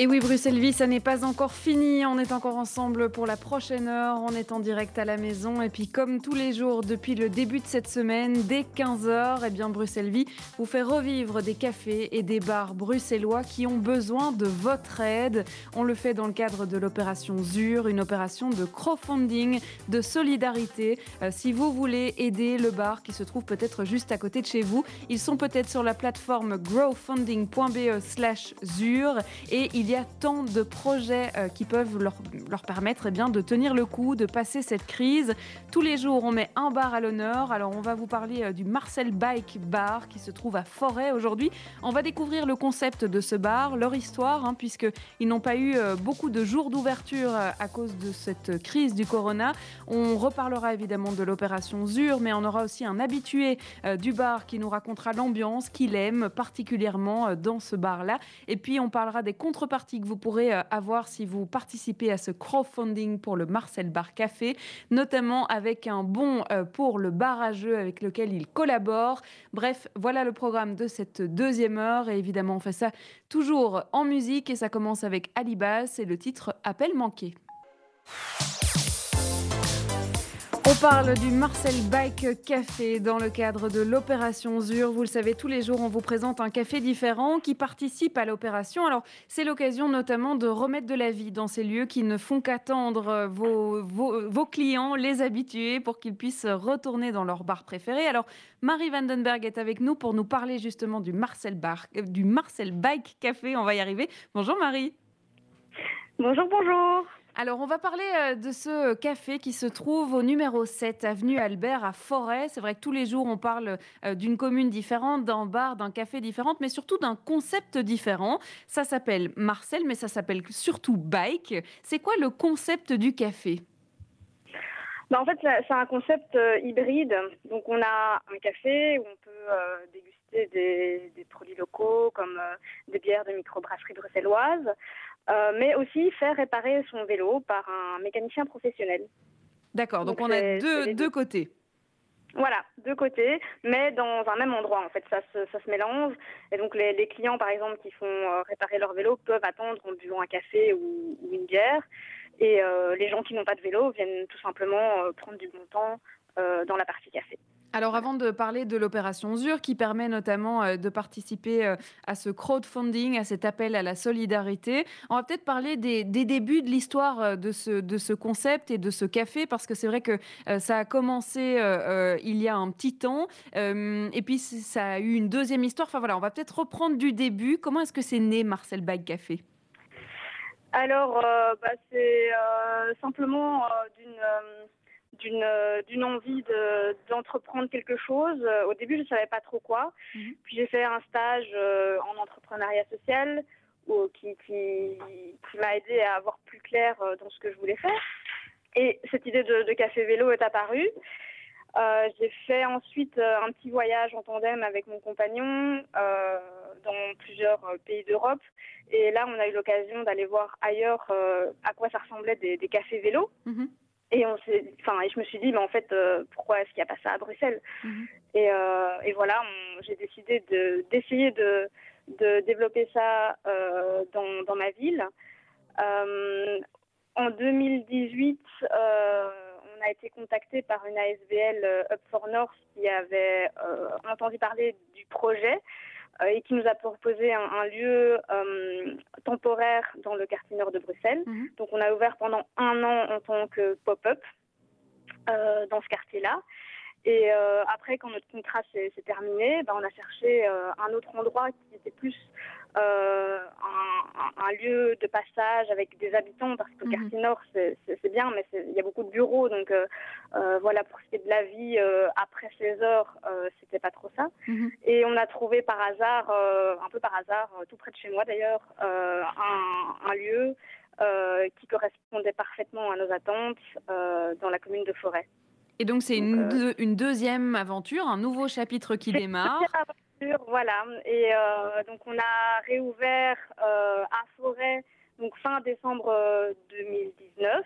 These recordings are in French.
et oui, Bruxelles Vie, ça n'est pas encore fini. On est encore ensemble pour la prochaine heure. On est en direct à la maison. Et puis, comme tous les jours depuis le début de cette semaine, dès 15h, eh bien, Bruxelles Vie vous fait revivre des cafés et des bars bruxellois qui ont besoin de votre aide. On le fait dans le cadre de l'opération ZUR, une opération de crowdfunding, de solidarité. Euh, si vous voulez aider le bar qui se trouve peut-être juste à côté de chez vous, ils sont peut-être sur la plateforme growfunding.be/slash ZUR et il y a tant de projets euh, qui peuvent leur, leur permettre eh bien, de tenir le coup, de passer cette crise. Tous les jours, on met un bar à l'honneur. Alors, on va vous parler euh, du Marcel Bike Bar qui se trouve à Forêt aujourd'hui. On va découvrir le concept de ce bar, leur histoire, hein, puisqu'ils n'ont pas eu euh, beaucoup de jours d'ouverture à cause de cette crise du corona. On reparlera évidemment de l'opération ZUR, mais on aura aussi un habitué du bar qui nous racontera l'ambiance qu'il aime particulièrement dans ce bar-là. Et puis, on parlera des contreparties que vous pourrez euh, avoir si vous participez à ce crowdfunding pour le Marcel Bar Café, notamment avec un bon euh, pour le bar à jeu avec lequel il collabore. Bref, voilà le programme de cette deuxième heure et évidemment on fait ça toujours en musique et ça commence avec Alibas et le titre Appel manqué. On parle du Marcel Bike Café dans le cadre de l'opération ZUR. Vous le savez, tous les jours, on vous présente un café différent qui participe à l'opération. Alors, c'est l'occasion notamment de remettre de la vie dans ces lieux qui ne font qu'attendre vos, vos, clients, les habitués, pour qu'ils puissent retourner dans leur bar préféré. Alors, Marie Vandenberg est avec nous pour nous parler justement du Marcel, bar, du Marcel Bike Café. On va y arriver. Bonjour Marie. Bonjour, bonjour. Alors, on va parler euh, de ce café qui se trouve au numéro 7, avenue Albert à Forêt. C'est vrai que tous les jours, on parle euh, d'une commune différente, d'un bar, d'un café différent, mais surtout d'un concept différent. Ça s'appelle Marcel, mais ça s'appelle surtout Bike. C'est quoi le concept du café? Bah, En fait, c'est un concept euh, hybride. Donc, on a un café où on peut déguster des, produits locaux comme des bières de microbrasserie bruxelloise. Euh, mais aussi faire réparer son vélo par un mécanicien professionnel. D'accord, donc, on a deux, deux côtés. Voilà, deux côtés, mais dans un même endroit en fait, ça se, ça se mélange. Et donc les, les, clients par exemple qui font euh, réparer leur vélo peuvent attendre en buvant un café ou, une bière. Et euh, les gens qui n'ont pas de vélo viennent tout simplement prendre du bon temps dans la partie café. Alors avant de parler de l'opération ZUR qui permet notamment euh, de participer euh, à ce crowdfunding, à cet appel à la solidarité, on va peut-être parler des, débuts de l'histoire euh, de ce, concept et de ce café parce que c'est vrai que ça a commencé il y a un petit temps et puis ça a eu une deuxième histoire. Enfin voilà, on va peut-être reprendre du début. Comment est-ce que c'est né Marcel Bike Café? Alors bah, c'est simplement d'une d'une euh, d'une envie d'entreprendre quelque chose. Au début, je ne savais pas trop quoi. Mhm. Puis j'ai fait un stage euh, en entrepreneuriat social qui, qui, m'a aidé à avoir plus clair euh, dans ce que je voulais faire. Et cette idée de, café vélo est apparue. j'ai fait ensuite un petit voyage en tandem avec mon compagnon dans plusieurs pays d'Europe. Et là, on a eu l'occasion d'aller voir ailleurs à quoi ça ressemblait des, cafés vélos. Mhm. Et on s'est, enfin, je me suis dit, mais en fait, euh, pourquoi est-ce qu'il n'y a pas ça à Bruxelles mhm. et, euh, et, voilà, j'ai décidé de d'essayer de, de développer ça euh, dans, dans, ma ville. en 2018, on a été contacté par une ASBL Up for North qui avait entendu parler du projet euh, et qui nous a proposé un, lieu euh, temporaire dans le quartier nord de Bruxelles. Mhm. Donc on a ouvert pendant un an en tant que pop-up euh, dans ce quartier-là. Et après, quand notre contrat s'est terminé, ben, on a cherché un autre endroit qui était plus euh, un, lieu de passage avec des habitants, parce que le mhm. quartier nord, c'est bien, mais il y a beaucoup de bureaux, donc euh, euh, voilà, pour ce qui est de la vie après 16 heures, c'était pas trop ça. Mhm. Et on a trouvé par hasard, un peu par hasard, tout près de chez moi d'ailleurs, un, lieu qui correspondait parfaitement à nos attentes dans la commune de Forêt. Et donc c'est une, une, deuxième aventure, un nouveau chapitre qui démarre. voilà. Et donc on a réouvert à Forêt donc fin décembre 2019.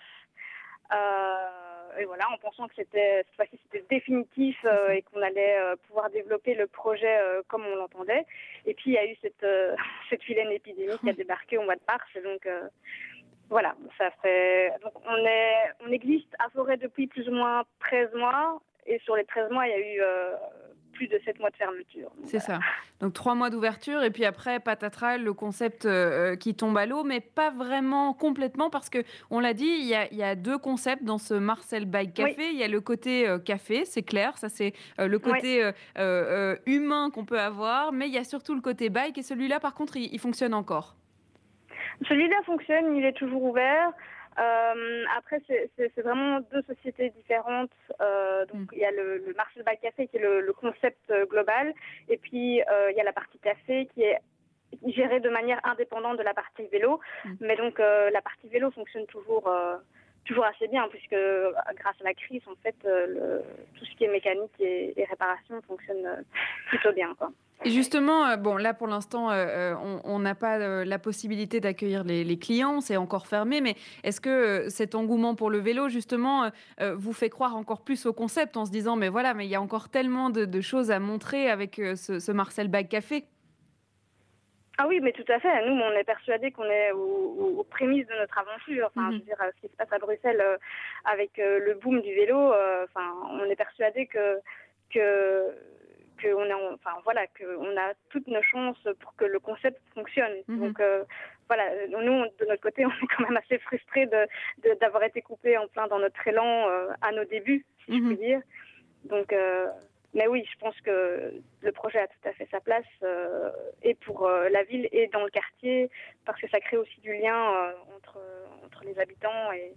et voilà, en pensant que c'était cette fois-ci c'était définitif et qu'on allait pouvoir développer le projet comme on l'entendait. Et puis il y a eu cette cette vilaine épidémie qui a débarqué au mois de mars. Donc voilà, ça fait. Donc on, est, on existe à Forêt depuis plus ou moins 13 mois. Et sur les 13 mois, il y a eu euh, plus de 7 mois de fermeture. C'est ça. Donc 3 mois d'ouverture et puis après, patatras, le concept euh, qui tombe à l'eau, mais pas vraiment complètement parce que, on l'a dit, il y, a, il y, a, deux concepts dans ce Marcel Bike Café. Il y a le côté euh, café, c'est clair, ça c'est le côté humain qu'on peut avoir, mais il y a surtout le côté bike et celui-là, par contre, il fonctionne encore. Celui-là fonctionne, il est toujours ouvert. Euh, après, c'est vraiment deux sociétés différentes. Euh, donc, mm. il y a le, le Marcel Bike Café qui est le, concept euh, global, et puis il y a la partie café qui est gérée de manière indépendante de la partie vélo. Mm. Mais donc, la partie vélo fonctionne toujours toujours assez bien, puisque grâce à la crise, en fait, tout ce qui est mécanique et, et réparation fonctionne plutôt bien. Quoi. Et justement, euh, bon, là pour l'instant, euh, euh, on n'a pas la possibilité d'accueillir les, clients, c'est encore fermé, mais est-ce que cet engouement pour le vélo, justement, vous fait croire encore plus au concept en se disant, mais voilà, mais il y a encore tellement de, choses à montrer avec ce, Marcel Bag Café? Ah oui, mais tout à fait. Nous, on est persuadés qu'on est aux, prémices de notre aventure. Enfin, je veux mhm. dire, ce qui se passe à Bruxelles avec le boom du vélo, enfin, on est persuadés que que qu'on a, enfin voilà, qu'on a toutes nos chances pour que le concept fonctionne. Mhm. Donc euh, voilà, nous de notre côté, on est quand même assez frustrés de, d'avoir été coupés en plein dans notre élan euh, à nos débuts, si je puis mhm. dire. Donc euh, mais oui, je pense que le projet a tout à fait sa place et pour la ville et dans le quartier parce que ça crée aussi du lien entre entre les habitants et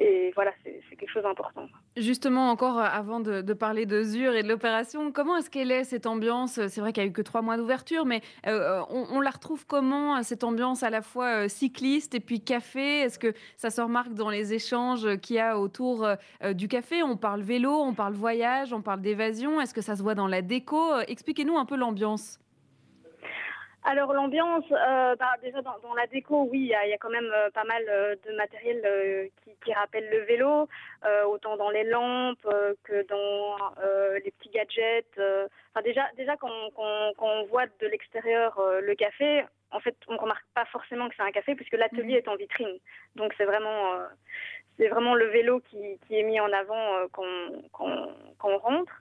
et voilà, c'est quelque chose d'important. Justement, encore euh, avant de, parler de Zur et de l'opération, comment est-ce qu'elle est cette ambiance? C'est vrai qu'il n'y a eu que trois mois d'ouverture, mais euh, on, la retrouve comment, cette ambiance à la fois euh, cycliste et puis café? Est-ce que ça se remarque dans les échanges qu'il y a autour du café? On parle vélo, on parle voyage, on parle d'évasion. Est-ce que ça se voit dans la déco? Expliquez-nous un peu l'ambiance. Alors l'ambiance, euh, bah, déjà dans, la déco, oui, il y, a quand même euh, pas mal euh, de matériel qui, qui, rappelle le vélo, autant dans les lampes que dans les petits gadgets. Enfin déjà, déjà quand, on voit de l'extérieur le café, en fait, on remarque pas forcément que c'est un café puisque l'atelier mhm. est en vitrine. Donc c'est vraiment, c'est vraiment le vélo qui, qui, est mis en avant quand, quand, quand, on rentre.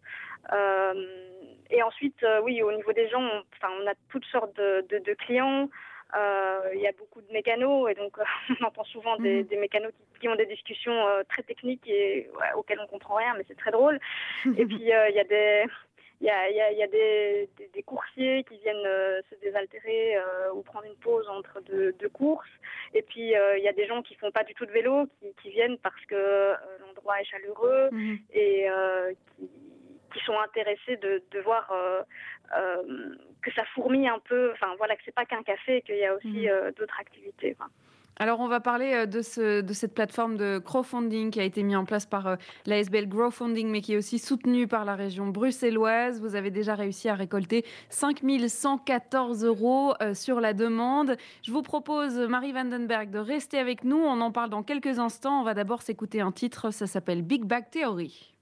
Et ensuite, euh, oui, au niveau des gens, on, enfin, on a toutes sortes de, de, clients. Euh, il y a beaucoup de mécanos et donc on entend souvent des, mhm. des mécanos qui, qui, ont des discussions euh, très techniques et auxquelles on comprend rien, mais c'est très drôle. et puis il y a des il y a, y a, des, des, coursiers qui viennent se désaltérer ou prendre une pause entre deux, deux courses. Et puis il y a des gens qui font pas du tout de vélo, qui, qui viennent parce que l'endroit est chaleureux mhm. et qui qui sont intéressés de, de voir euh, euh, que ça fourmille un peu, enfin voilà, que c'est pas qu'un café, qu'il y a aussi mhm. euh, d'autres activités. Alors, on va parler de, ce, de, cette plateforme de crowdfunding qui a été mise en place par l'ASBL Growfunding, mais qui est aussi soutenue par la région bruxelloise. Vous avez déjà réussi à récolter 5 114 euros sur la demande. Je vous propose, Marie Vandenberg, de rester avec nous. On en parle dans quelques instants. On va d'abord s'écouter un titre, ça s'appelle Big Bag Theory.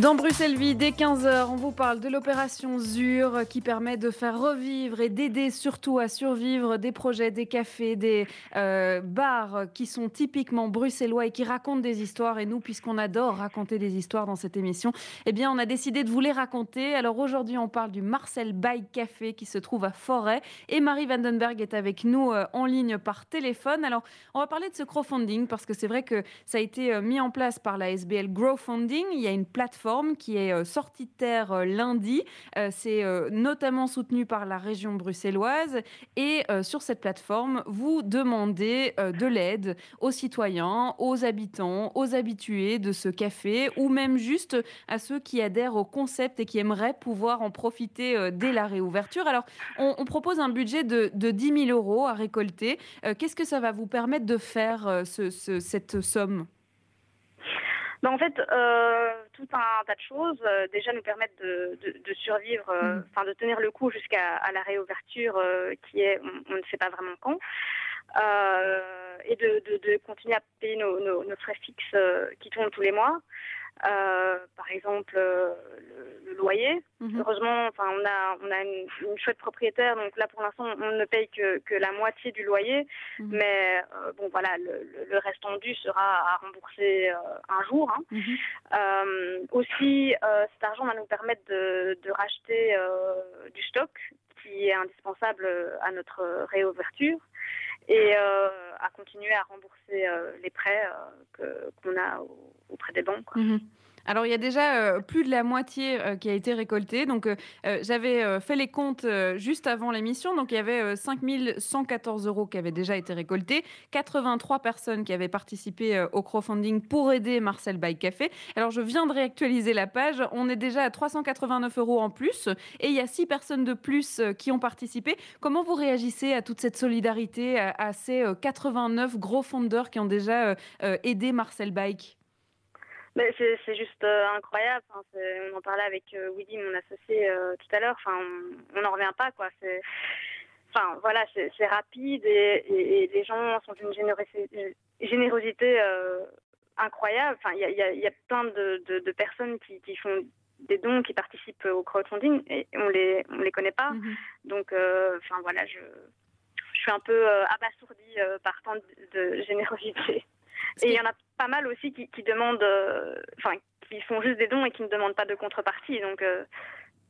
Dans Bruxelles Vie, dès 15h, on vous parle de l'opération ZUR qui permet de faire revivre et d'aider surtout à survivre des projets, des cafés, des euh, bars qui sont typiquement bruxellois et qui racontent des histoires. Et nous, puisqu'on adore raconter des histoires dans cette émission, eh bien, on a décidé de vous les raconter. Alors aujourd'hui, on parle du Marcel Bike Café qui se trouve à Forêt. Et Marie Vandenberg est avec nous euh, en ligne par téléphone. Alors, on va parler de ce crowdfunding parce que c'est vrai que ça a été euh, mis en place par la SBL Growfunding. Il y a une plateforme qui est euh, sortie de terre euh, lundi. Euh, c'est notamment soutenu par la région bruxelloise. Et sur cette plateforme, vous demandez de l'aide aux citoyens, aux habitants, aux habitués de ce café ou même juste à ceux qui adhèrent au concept et qui aimeraient pouvoir en profiter dès la réouverture. Alors, on, propose un budget de, de 10 000 euros à récolter. Qu'est-ce que ça va vous permettre de faire cette somme? Bah, en fait, euh, tout un tas de choses. déjà nous permettre de, de, survivre, mm. enfin de tenir le coup jusqu'à la réouverture qui est, on, ne sait pas vraiment quand. et de, de, continuer à payer nos, nos, nos frais fixes qui tournent tous les mois. Euh, par exemple euh, le, loyer. Mhm. Heureusement, enfin, on a, on a une, chouette propriétaire, donc là pour l'instant on ne paye que, que la moitié du loyer, mhm. mais euh, bon voilà, le, le, restant sera à rembourser un jour. Hein. Mhm. aussi, cet argent va nous permettre de, de racheter du stock qui est indispensable à notre réouverture et euh, à continuer à rembourser euh, les prêts euh, qu'on a auprès des banques. Mhm. Alors, il y a déjà plus de la moitié qui a été récoltée. Donc, j'avais fait les comptes juste avant l'émission. Donc, il y avait 5 114 euros qui avaient déjà été récoltés, 83 personnes qui avaient participé au crowdfunding pour aider Marcel Bike Café. Alors, je viens de réactualiser la page. On est déjà à 389 euros en plus et il y a 6 personnes de plus qui ont participé. Comment vous réagissez à toute cette solidarité, à, ces 89 gros fondeurs qui ont déjà aidé Marcel Bike c'est juste euh, incroyable. on en parlait avec euh, Willy, mon associé, euh, tout à l'heure. Enfin, on n'en revient pas, quoi. C'est, enfin, voilà, c'est rapide et, les gens sont d'une générosité, générosité incroyable. Enfin, il y a, plein de, personnes qui, font des dons, qui participent au crowdfunding et on les, on les connaît pas. Mm-hmm. Donc, enfin, voilà, je, je suis un peu abasourdie par tant de générosité. Et il y en a pas mal aussi qui, qui demandent, euh, enfin, qui font juste des dons et qui ne demandent pas de contrepartie. Donc, euh,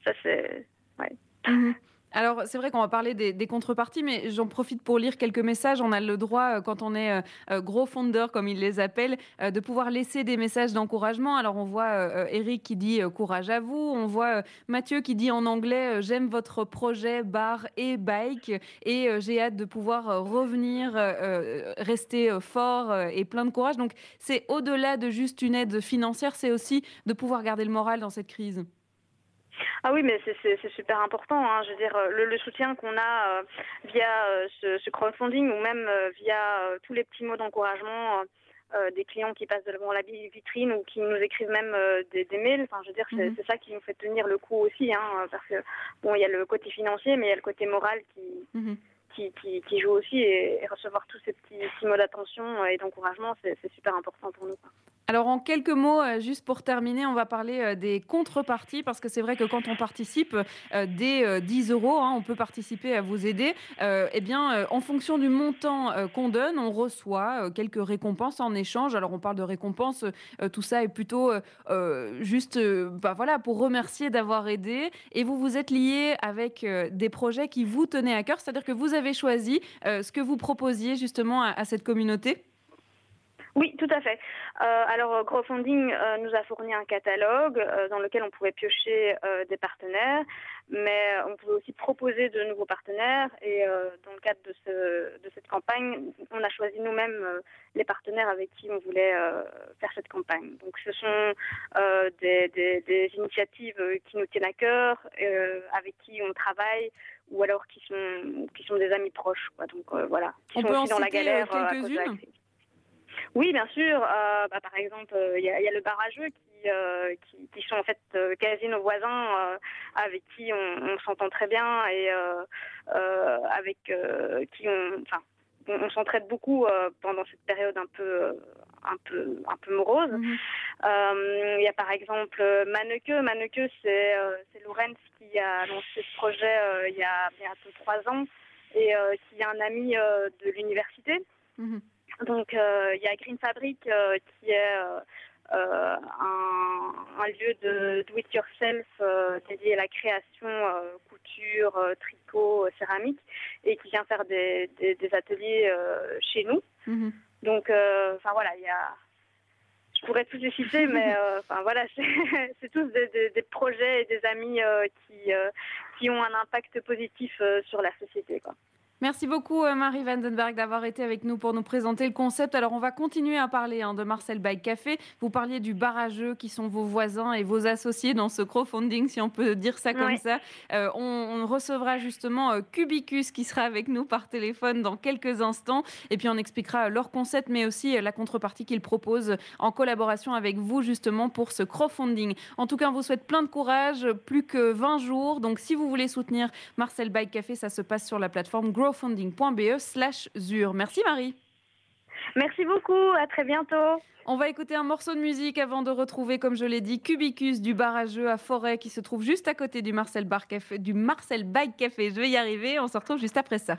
ça, c'est. Ouais. Mhm. Alors, c'est vrai qu'on va parler des, contreparties, mais j'en profite pour lire quelques messages. On a le droit, euh, quand on est euh, euh, gros fondeur, comme ils les appellent, de pouvoir laisser des messages d'encouragement. Alors, on voit Eric qui dit courage à vous. On voit Mathieu qui dit en anglais j'aime votre projet bar et bike et j'ai hâte de pouvoir revenir, rester fort et plein de courage. Donc, c'est au-delà de juste une aide financière, c'est aussi de pouvoir garder le moral dans cette crise. Ah oui, mais c'est super important. Hein. Je veux dire, le, soutien qu'on a euh, via euh, ce, crowdfunding ou même euh, via tous les petits mots d'encouragement des clients qui passent devant la vitrine ou qui nous écrivent même des, mails. Enfin, je veux dire, c'est mhm. ça qui nous fait tenir le coup aussi, hein, parce que bon, il y a le côté financier, mais il y a le côté moral qui. Mhm. Qui, qui, joue aussi et, recevoir tous ces petits, petits mots d'attention et d'encouragement, c'est super important pour nous. Alors en quelques mots, euh, juste pour terminer, on va parler euh, des contreparties parce que c'est vrai que quand on participe euh, des 10 euros, hein, on peut participer à vous aider. eh bien, en fonction du montant qu'on donne, on reçoit quelques récompenses en échange. Alors on parle de récompenses, tout ça est plutôt juste, bah, voilà, pour remercier d'avoir aidé. Et vous vous êtes lié avec des projets qui vous tenaient à cœur, c'est-à-dire que vous avez choisi ce que vous proposiez justement à cette communauté? Oui, tout à fait. Euh, alors, Crowdfunding euh, nous a fourni un catalogue euh, dans lequel on pouvait piocher des partenaires, mais on pouvait aussi proposer de nouveaux partenaires. Et dans le cadre de, ce, de, cette campagne, on a choisi nous-mêmes les partenaires avec qui on voulait faire cette campagne. Donc, ce sont des, des, initiatives qui nous tiennent à cœur, avec qui on travaille ou alors qui sont, qui sont des amis proches. Quoi. Donc, voilà, qui sont aussi dans la galère. quelques-unes? Oui, bien sûr. Euh, bah, par exemple, euh, il y, a le barrageux qui, euh, qui, qui, sont en fait quasi nos voisins avec qui on, s'entend très bien et avec qui on, enfin, on, s'entraide beaucoup pendant cette période un peu un peu un peu morose. Mhm. Il y a par exemple Maneke. Maneke, c'est c'est Lorenz qui a lancé ce projet il y a bientôt trois ans et qui est un ami de l'université. Mhm. Donc euh, il y a Green Fabric euh, qui est euh, un, lieu de do it yourself dédié à la création, couture, tricot, céramique et qui vient faire des, ateliers chez nous. Mhm. Donc enfin voilà, il y a je pourrais tous les citer, mais enfin voilà, c'est tous des, projets et des amis qui, qui ont un impact positif sur la société. Quoi. Merci beaucoup euh, Marie Vandenberg d'avoir été avec nous pour nous présenter le concept. Alors on va continuer à parler hein, de Marcel Bike Café. Vous parliez du barrageux qui sont vos voisins et vos associés dans ce crowdfunding, si on peut dire ça comme ça. Euh, on, recevra justement euh, Cubicus qui sera avec nous par téléphone dans quelques instants. Et puis on expliquera leur concept, mais aussi la contrepartie qu'ils proposent en collaboration avec vous justement pour ce crowdfunding. En tout cas, on vous souhaite plein de courage. Plus que 20 jours. Donc si vous voulez soutenir Marcel Bike Café, ça se passe sur la plateforme growfunding.be slash zur. Merci Marie. Merci beaucoup, à très bientôt. On va écouter un morceau de musique avant de retrouver, comme je l'ai dit, Cubicus du barrageux à Forêt qui se trouve juste à côté du Marcel, Bar Café, du Marcel Bike Café. Je vais y arriver, on se retrouve juste après ça.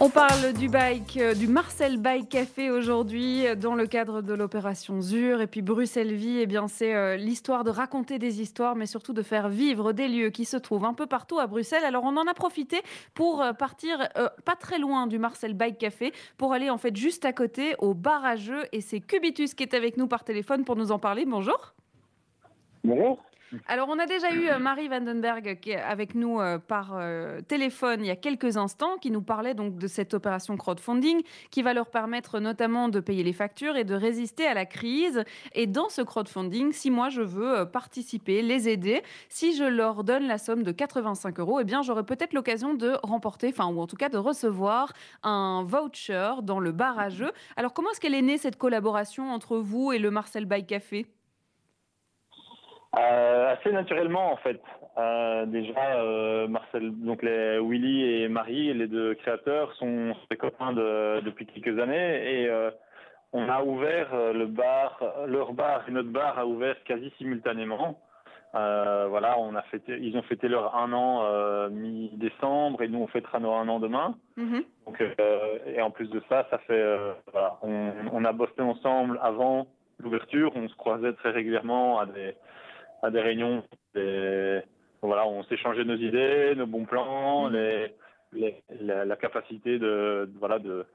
On parle du bike, euh, du Marcel Bike Café aujourd'hui euh, dans le cadre de l'opération ZUR. Et puis Bruxelles Vie, eh bien c'est euh, l'histoire de raconter des histoires, mais surtout de faire vivre des lieux qui se trouvent un peu partout à Bruxelles. Alors on en a profité pour partir pas très loin du Marcel Bike Café pour aller en fait juste à côté au barrageux. Et c'est Cubitus qui est avec nous par téléphone pour nous en parler. Bonjour. Bonjour. Alors, on a déjà eu euh, Marie Vandenberg qui est avec nous euh, par euh, téléphone il y a quelques instants, qui nous parlait donc de cette opération crowdfunding qui va leur permettre notamment de payer les factures et de résister à la crise. Et dans ce crowdfunding, si moi je veux participer, les aider, si je leur donne la somme de 85 euros, eh bien j'aurai peut-être l'occasion de remporter, enfin ou en tout cas de recevoir un voucher dans le barrageux. Alors comment est-ce qu'elle est née cette collaboration entre vous et le Marcel Bike Café? Euh, assez naturellement en fait. Euh, déjà, euh, Marcel, donc les Willy et Marie, les deux créateurs, sont des copains de, depuis quelques années et euh, on a ouvert le bar, leur bar et notre bar a ouvert quasi simultanément. Euh, voilà, on a fêté, ils ont fêté leur un an mi-décembre et nous on fêtera nos un an demain. Donc, et en plus de ça, ça fait, voilà, on, on, a bossé ensemble avant l'ouverture, on se croisait très régulièrement à des à des réunions. voilà, on s'échangeait nos idées, nos bons plans, mm. les, la, capacité de, voilà de,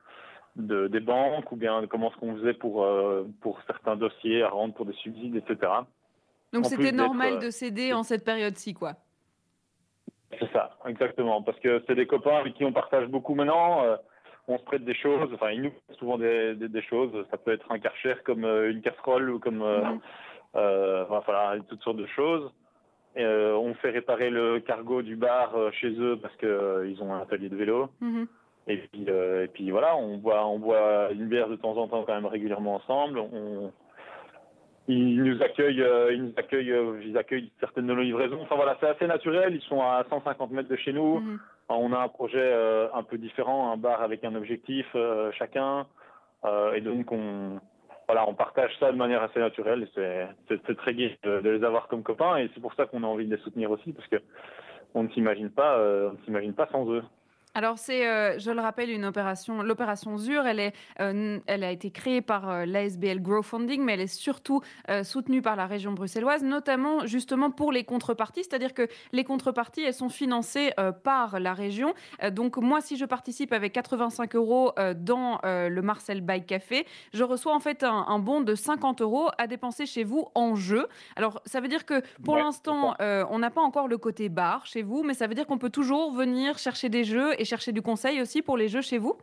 de, des banques ou bien comment ce qu'on faisait pour euh, pour certains dossiers à rendre pour des subsides, etc. Donc c'était normal euh, de céder en cette période-ci, quoi. C'est ça, exactement, parce que c'est des copains avec qui on partage beaucoup maintenant. Euh, on se prête des choses, enfin ils nous souvent des, des, choses. Ça peut être un karcher comme une casserole ou comme mm. Euh, voilà, toutes sortes de choses. Euh, on fait réparer le cargo du bar euh, chez eux parce qu'ils ont un atelier de vélo. Mhm. Et puis, et puis voilà, on boit, on boit une bière de temps en temps quand même régulièrement ensemble. On, ils nous accueillent, ils nous accueillent, ils accueillent certaines de nos livraisons. Enfin voilà, c'est assez naturel. Ils sont à 150 mètres de chez nous. Mhm. On a un projet un peu différent, un bar avec un objectif chacun. et donc on, voilà, on partage ça de manière assez naturelle. C'est très gai de, les avoir comme copains et c'est pour ça qu'on a envie de les soutenir aussi parce que on ne s'imagine pas, euh, on ne s'imagine pas sans eux. Alors c'est, euh, je le rappelle, une opération, l'opération ZUR, elle, est, euh, elle a été créée par euh, l'ASBL Funding, mais elle est surtout soutenue par la région bruxelloise, notamment justement pour les contreparties, c'est-à-dire que les contreparties, elles sont financées par la région. donc moi, si je participe avec 85 euros dans le Marcel Bike Café, je reçois en fait un, bon de 50 euros à dépenser chez vous en jeu. Alors ça veut dire que pour l'instant, on n'a pas encore le côté bar chez vous, mais ça veut dire qu'on peut toujours venir chercher des jeux et chercher du conseil aussi pour les jeux chez vous?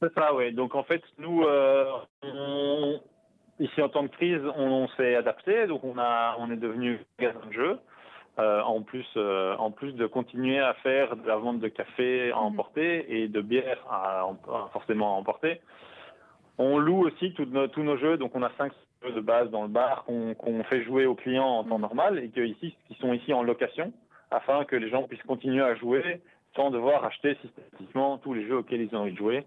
C'est ça, oui. Donc en fait, nous, euh, ici en temps de crise, on, s'est adapté. Donc on, a, on est devenu magasin de jeux. Euh, en, plus, euh, en plus de continuer à faire de la vente de café à mhm. emporter et de bière à, forcément à emporter. On loue aussi tous nos, tous nos jeux, donc on a cinq jeux de base dans le bar qu'on fait jouer aux clients en temps mhm. normal et que ici, qui sont ici en location afin que les gens puissent continuer à jouer sans devoir acheter systématiquement tous les jeux auxquels ils ont envie de jouer.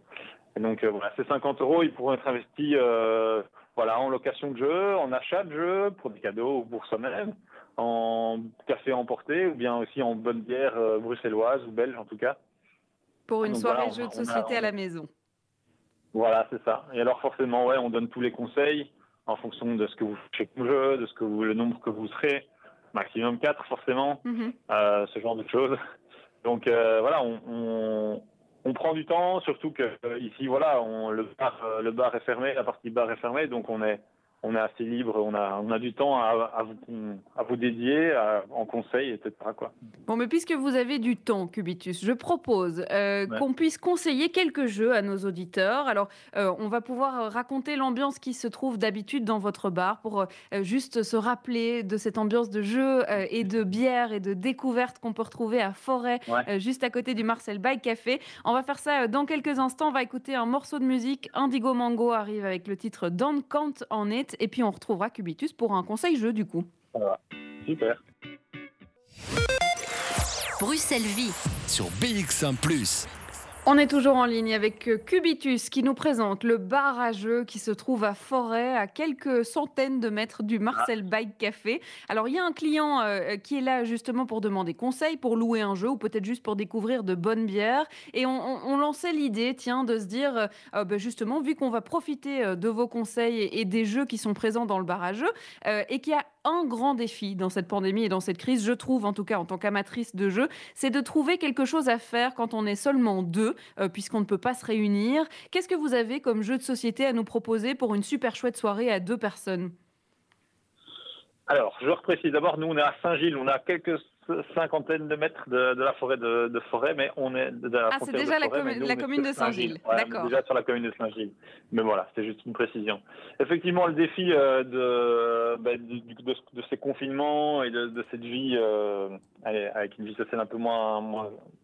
Et donc euh, voilà, ces 50 euros, ils pourront être investis euh, voilà, en location de jeux, en achat de jeux, pour des cadeaux ou pour soi-même, en café emporté ou bien aussi en bonne bière euh, bruxelloise ou belge en tout cas. Pour une soirée jeux de société à la maison. Voilà, c'est ça. Et alors forcément, ouais, on donne tous les conseils en fonction de ce que vous faites comme jeu, de ce que vous, le nombre que vous serez, maximum 4 forcément, mhm. ce genre de choses. Donc euh, voilà, on, on, prend du temps, surtout que euh, ici voilà, on, le bar euh, le bar est fermé, la partie bar est fermée, donc on est on est assez libre, on a, on a du temps à, à, vous, à vous dédier en conseil, etc. Quoi. Bon, mais puisque vous avez du temps, Cubitus, je propose euh, qu'on puisse conseiller quelques jeux à nos auditeurs. Alors, euh, on va pouvoir raconter l'ambiance qui se trouve d'habitude dans votre bar pour euh, juste se rappeler de cette ambiance de jeu et de bière et de découverte qu'on peut retrouver à Forêt, juste à côté du Marcel Bike Café. On va faire ça dans quelques instants. On va écouter un morceau de musique. Indigo Mango arrive avec le titre Don't Count on It. Et puis on retrouvera Cubitus pour un conseil jeu du coup. Voilà. Super. Bruxelles Vie sur BX1 ⁇ on est toujours en ligne avec euh, Cubitus qui nous présente le bar à jeux qui se trouve à Forêt, à quelques centaines de mètres du Marcel Bike Café. Alors il y a un client euh, qui est là justement pour demander conseil, pour louer un jeu ou peut-être juste pour découvrir de bonnes bières. Et on, lançait l'idée, tiens, de se dire, euh, bah, justement, vu qu'on va profiter de vos conseils et, des jeux qui sont présents dans le bar à jeux et qu'il y a un grand défi dans cette pandémie et dans cette crise, je trouve en tout cas en tant qu'amatrice de jeux, c'est de trouver quelque chose à faire quand on est seulement deux, euh, puisqu'on ne peut pas se réunir. Qu'est-ce que vous avez comme jeu de société à nous proposer pour une super chouette soirée à deux personnes? Alors, je reprécise d'abord, nous on est à Saint-Gilles, on a quelques cinquantaine de mètres de, la forêt de, forêt, mais on est de la Ah, c'est déjà la, commune de Saint-Gilles. D'accord. Déjà sur la commune de Saint-Gilles. Mais voilà, c'est juste une précision. Effectivement, le défi euh, bah, de, de, ces confinements et de, cette vie euh, avec une vie sociale un peu moins,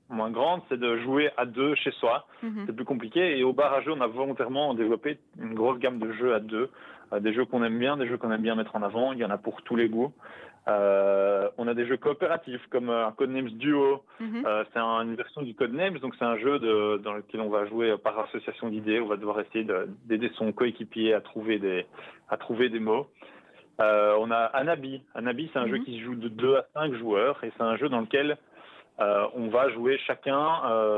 moins, grande, c'est de jouer à deux chez soi. Mhm. C'est plus compliqué. Et au bar à jeux, on a volontairement développé une grosse gamme de jeux à deux. Euh, des jeux qu'on aime bien, des jeux qu'on aime bien mettre en avant. Il y en a pour tous les goûts. Euh, on a des jeux coopératifs comme un Codenames Duo. Mhm. Euh, c'est une version du Codenames, donc c'est un jeu de, dans lequel on va jouer par association d'idées. On va devoir essayer d'aider son coéquipier à trouver des, à trouver des mots. Euh, on a Anabi. Anabi, c'est un jeu mhm. qui se joue de 2 à 5 joueurs et c'est un jeu dans lequel on va jouer chacun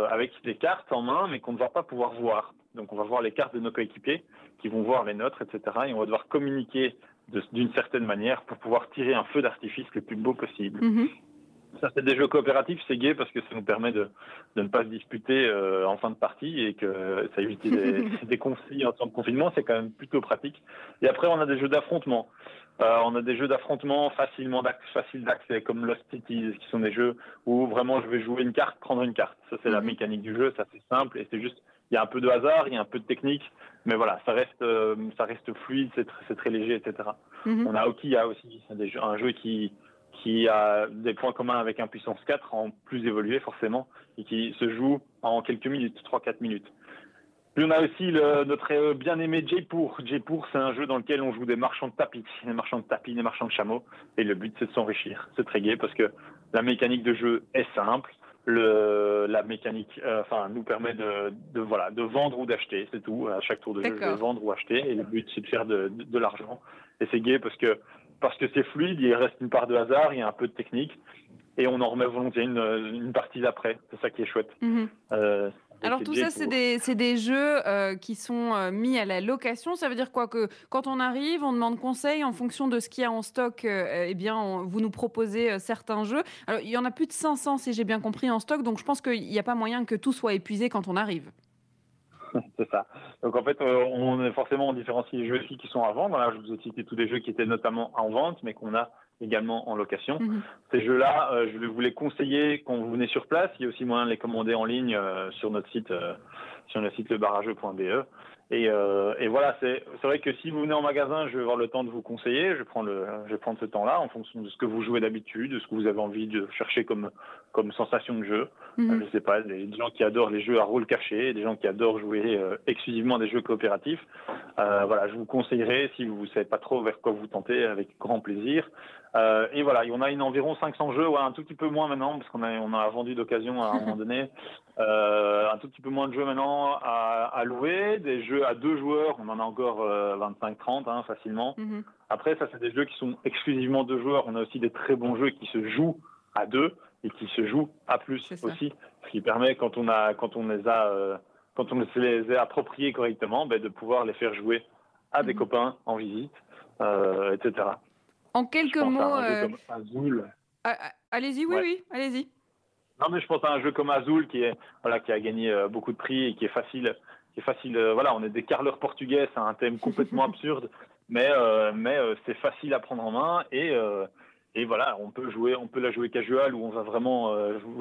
avec des cartes en main, mais qu'on ne va pas pouvoir voir. Donc on va voir les cartes de nos coéquipiers qui vont voir les nôtres, etc. Et on va devoir communiquer d'une certaine manière pour pouvoir tirer un feu d'artifice le plus beau possible. Mhm. Ça, c'est des jeux coopératifs, c'est gai parce que ça nous permet de, de ne pas se disputer euh, en fin de partie et que ça évite des, des conflits en temps de confinement, c'est quand même plutôt pratique. Et après, on a des jeux d'affrontement. Euh, on a des jeux d'affrontement facilement faciles d'accès, comme Lost Cities, qui sont des jeux où vraiment je vais jouer une carte, prendre une carte. Ça, c'est la mhm. mécanique du jeu, ça c'est simple et c'est juste, il y a un peu de hasard, il y a un peu de technique, mais voilà, ça reste, euh, ça reste fluide, c'est très, léger, etc. Mhm. On a Okia aussi, des un jeu qui, qui a des points communs avec un puissance 4 en plus évolué forcément et qui se joue en quelques minutes, 3-4 minutes. Puis on a aussi le, notre euh, bien-aimé Jaipur. Jaipur, c'est un jeu dans lequel on joue des marchands de tapis, des marchands de tapis, des marchands de chameaux. Et le but, c'est de s'enrichir. C'est très gai parce que la mécanique de jeu est simple. Le, la mécanique, euh, enfin, nous permet de, de, voilà, de vendre ou d'acheter, c'est tout. À chaque tour de jeu, de vendre ou acheter. Et le but, c'est de faire de, de, l'argent. Et c'est gai parce que parce que c'est fluide, il reste une part de hasard, il y a un peu de technique, et on en remet volontiers une, une partie d'après. C'est ça qui est chouette. Mhm. Euh, alors tout ça, c'est des, des, jeux euh, qui sont euh, mis à la location. Ça veut dire quoi Que quand on arrive, on demande conseil en fonction de ce qu'il y a en stock. eh bien, vous nous proposez certains jeux. Alors, il y en a plus de 500, si j'ai bien compris, en stock. Donc, je pense qu'il n'y a pas moyen que tout soit épuisé quand on arrive. c'est ça. Donc en fait, on est forcément on différencie les jeux qui sont à vendre. Là, je vous ai cité tous les jeux qui étaient notamment en vente, mais qu'on a également en location. Mhm. Ces jeux-là, euh, je vais vous les conseiller quand vous venez sur place. Il y a aussi moyen de les commander en ligne euh, sur notre site, euh, sur le site lebarrageux.be. Et, et voilà, c'est vrai que si vous venez en magasin, je vais avoir le temps de vous conseiller. Je prends le, je vais prendre ce temps-là en fonction de ce que vous jouez d'habitude, de ce que vous avez envie de chercher comme, comme sensation de jeu. Mhm. je sais pas, des gens qui adorent les jeux à rôle caché, des gens qui adorent jouer exclusivement à des jeux coopératifs. voilà, je vous conseillerais si vous ne savez pas trop vers quoi vous tentez, avec grand plaisir. Euh, et voilà, on a une environ 500 jeux, ouais, un tout petit peu moins maintenant, parce qu'on a, on a vendu d'occasion à un moment donné. Euh, un tout petit peu moins de jeux maintenant à, à, louer. Des jeux à deux joueurs, on en a encore 25-30 euh, hein, facilement. Mhm. Après, ça, c'est des jeux qui sont exclusivement deux joueurs. On a aussi des très bons jeux qui se jouent à deux et qui se jouent à plus aussi. Ce qui permet, quand on, a, quand on les a, quand on les a appropriés correctement, ben, de pouvoir les faire jouer à des mhm. copains en visite, etc. En quelques mots. Euh, ah, ah, allez-y, oui, oui, allez-y. Non, mais je pense à un jeu comme Azul qui, est, voilà, qui a gagné euh, beaucoup de prix et qui est facile, qui est facile. voilà, on est des carleurs portugais, c'est un thème complètement absurde, mais mais c'est facile à prendre en main et et voilà, on peut jouer, on peut la jouer casual où on va vraiment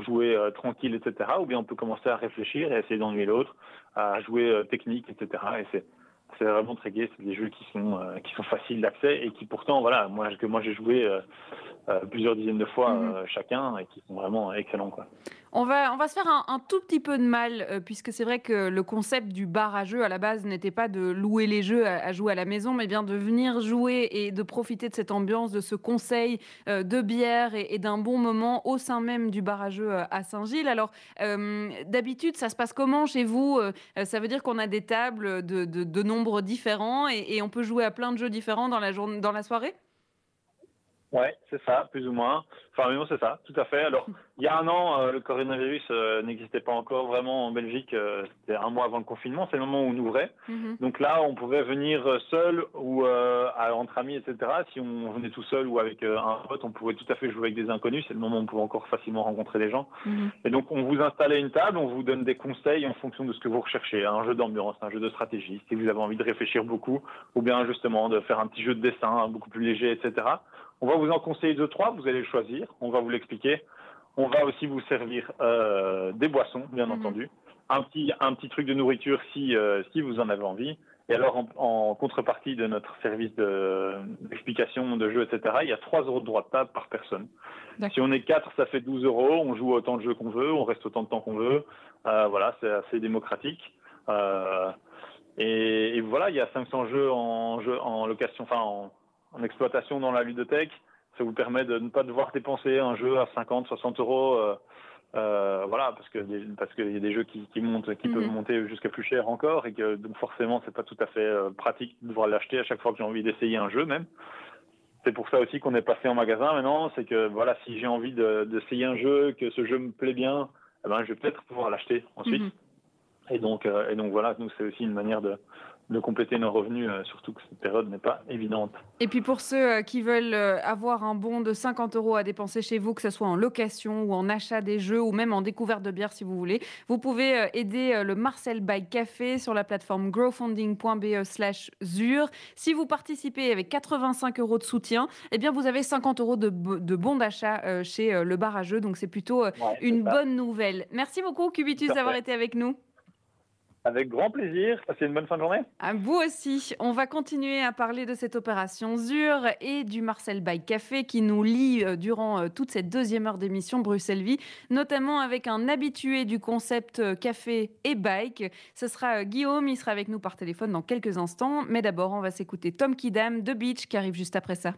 jouer tranquille, etc. Ou bien on peut commencer à réfléchir et essayer d'ennuyer l'autre, à jouer technique, etc. Et c'est vraiment très gai. C'est des jeux qui sont qui sont faciles d'accès et qui pourtant, voilà, moi que moi j'ai joué plusieurs dizaines de fois mhm. chacun et qui sont vraiment excellents quoi. On va, on va se faire un, tout petit peu de mal, euh, puisque c'est vrai que le concept du bar à la base n'était pas de louer les jeux à, jouer à la maison, mais bien de venir jouer et de profiter de cette ambiance, de ce conseil euh, de bière et, d'un bon moment au sein même du bar à euh, Saint-Gilles. Alors, d'habitude, ça se passe comment chez vous Ça veut dire qu'on a des tables de, de, nombres différents et, et, on peut jouer à plein de jeux différents dans la, dans la soirée? Ouais, c'est ça, plus ou moins. Enfin, non, c'est ça, tout à fait. Alors, il y a un an, euh, le coronavirus euh, n'existait pas encore vraiment en Belgique. Euh, c'était un mois avant le confinement, c'est le moment où on ouvrait. Mhm. Donc là, on pouvait venir seul ou entre amis, etc. Si on venait tout seul ou avec un pote, on pouvait tout à fait jouer avec des inconnus. C'est le moment où on pouvait encore facilement rencontrer des gens. Mhm. Et donc, on vous installait une table, on vous donne des conseils en fonction de ce que vous recherchez. Un jeu d'ambiance, un jeu de stratégie, si vous avez envie de réfléchir beaucoup, ou bien justement de faire un petit jeu de dessin beaucoup plus léger, etc. On va vous en conseiller deux, trois, vous allez le choisir, on va vous l'expliquer. On va aussi vous servir euh, des boissons, bien mhm. entendu. Un petit, un petit truc de nourriture si, euh, si vous en avez envie. Et alors, en, contrepartie de notre service d'explication de, jeu, etc., il y a 3 euros de droit de table par personne. Si on est 4, ça fait 12 euros. On joue autant de jeux qu'on veut, on reste autant de temps qu'on veut. Euh, voilà, c'est assez démocratique. et, voilà, il y a 500 jeux en, jeu, en location, enfin en, en exploitation dans la ludothèque. Ça vous permet de ne pas devoir dépenser un jeu à 50, 60 euros. Euh, euh, voilà, parce que parce qu'il y a des jeux qui, montent, qui peuvent mhm. monter jusqu'à plus cher encore, et que donc forcément c'est pas tout à fait euh, pratique de devoir l'acheter à chaque fois que j'ai envie d'essayer un jeu même. C'est pour ça aussi qu'on est passé en magasin maintenant, c'est que voilà, si j'ai envie d'essayer un jeu, que ce jeu me plaît bien, eh ben je vais peut-être pouvoir l'acheter ensuite. Mhm. Et donc et donc voilà, nous c'est aussi une manière de de compléter nos revenus, euh, surtout que cette période n'est pas évidente. Et puis pour ceux euh, qui veulent euh, avoir un bon de 50 euros à dépenser chez vous, que ce soit en location ou en achat des jeux ou même en découverte de bière si vous voulez, vous pouvez aider le Marcel Bike Café sur la plateforme growfunding.be slash ZUR. Si vous participez avec 85 euros de soutien, eh bien vous avez 50 euros de, de bons d'achat chez le bar à jeux, donc c'est plutôt une bonne nouvelle. Merci beaucoup Cubitus d'avoir été avec nous. Avec grand plaisir. Passez une bonne fin de journée. À vous aussi. On va continuer à parler de cette opération ZUR et du Marcel Bike Café qui nous lie euh, durant euh, toute cette deuxième heure d'émission Bruxelles Vie, notamment avec un habitué du concept euh, café et bike. Ce sera Guillaume. Il sera avec nous par téléphone dans quelques instants. Mais d'abord, on va s'écouter Tom Kidam de Beach qui arrive juste après ça.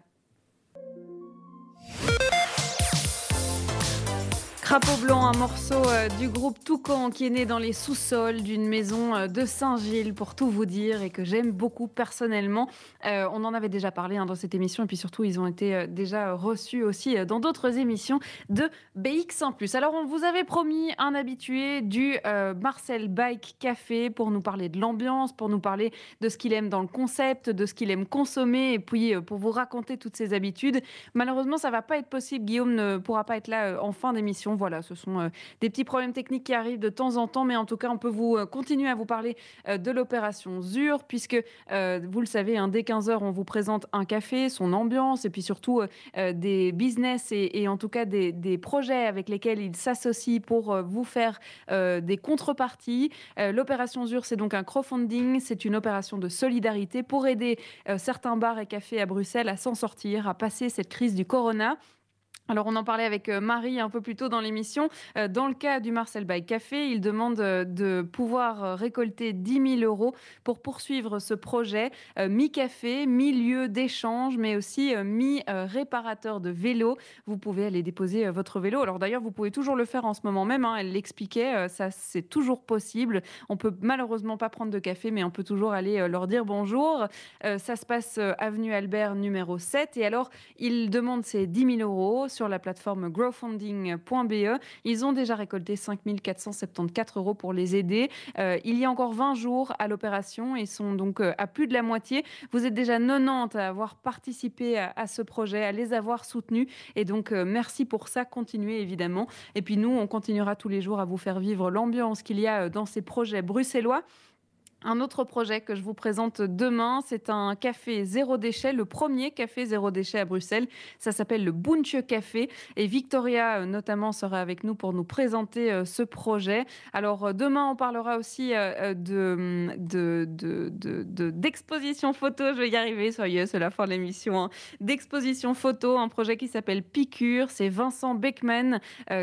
Crapaud Blanc, un morceau euh, du groupe Toucan qui est né dans les sous-sols d'une maison euh, de Saint-Gilles, pour tout vous dire, et que j'aime beaucoup personnellement. Euh, on en avait déjà parlé hein, dans cette émission, et puis surtout, ils ont été déjà reçus aussi dans d'autres émissions de BX1+. Alors, on vous avait promis un habitué du Marcel Bike Café pour nous parler de l'ambiance, pour nous parler de ce qu'il aime dans le concept, de ce qu'il aime consommer, et puis pour vous raconter toutes ses habitudes. Malheureusement, ça va pas être possible. Guillaume ne pourra pas être là en fin d'émission voilà, ce sont euh, des petits problèmes techniques qui arrivent de temps en temps, mais en tout cas, on peut vous euh, continuer à vous parler euh, de l'opération ZUR, puisque vous le savez, hein, dès 15h, on vous présente un café, son ambiance, et puis surtout des business et, en tout cas des, des, projets avec lesquels il s'associe pour vous faire des contreparties. L'opération ZUR, c'est donc un crowdfunding, c'est une opération de solidarité pour aider certains bars et cafés à Bruxelles à s'en sortir, à passer cette crise du corona. Alors on en parlait avec euh, Marie un peu plus tôt dans l'émission. Euh, dans le cas du Marcel Bay Café, il demande euh, de pouvoir récolter 10 000 euros pour poursuivre ce projet mi-café, mi-lieu d'échange, mais aussi mi-réparateur de vélo. Vous pouvez aller déposer votre vélo. Alors d'ailleurs, vous pouvez toujours le faire en ce moment même. Hein. Elle l'expliquait, ça c'est toujours possible. On peut malheureusement pas prendre de café, mais on peut toujours aller leur dire bonjour. Ça se passe avenue Albert numéro 7. Et alors, il demande ces 10 000 euros la plateforme growfunding.be. Ils ont déjà récolté 5 474 euros pour les aider. Euh, il y a encore 20 jours à l'opération et sont donc euh, à plus de la moitié. Vous êtes déjà 90 à avoir participé à, ce projet, à les avoir soutenus. Et donc, euh, merci pour ça. Continuez évidemment. Et puis nous, on continuera tous les jours à vous faire vivre l'ambiance qu'il y a dans ces projets bruxellois. Un autre projet que je vous présente demain, c'est un café zéro déchet, le premier café zéro déchet à Bruxelles. Ça s'appelle le Bunche Café et Victoria euh, notamment sera avec nous pour nous présenter euh, ce projet. Alors euh, demain, on parlera aussi de, d'exposition photo. Je vais y arriver, soyez, c'est la fin de l'émission. Hein. D'exposition photo, un projet qui s'appelle Picure. C'est Vincent Beckman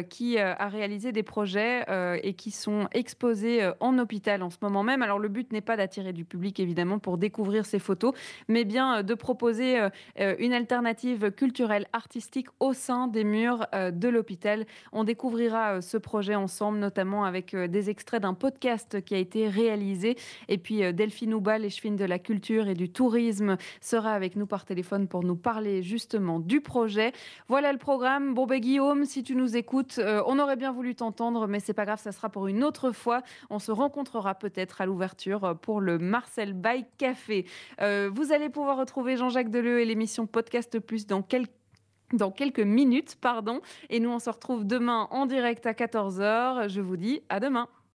qui a réalisé des projets et qui sont exposés en hôpital en ce moment même. Alors le but n'est pas d'attirer du public, évidemment, pour découvrir ces photos, mais bien euh, de proposer euh, euh, une alternative culturelle, artistique au sein des murs de l'hôpital. On découvrira ce projet ensemble, notamment avec des extraits d'un podcast qui a été réalisé. Et puis Delphine Ouba, l'échevine de la culture et du tourisme, sera avec nous par téléphone pour nous parler justement du projet. Voilà le programme. Bon, ben, Guillaume, si tu nous écoutes, on aurait bien voulu t'entendre, mais c'est pas grave, ça sera pour une autre fois. On se rencontrera peut-être à l'ouverture pour le Marcel Bay Café. Euh, vous allez pouvoir retrouver Jean-Jacques Deleu et l'émission Podcast Plus dans quelques dans quelques minutes, pardon. Et nous, on se retrouve demain en direct à 14h. Je vous dis à demain.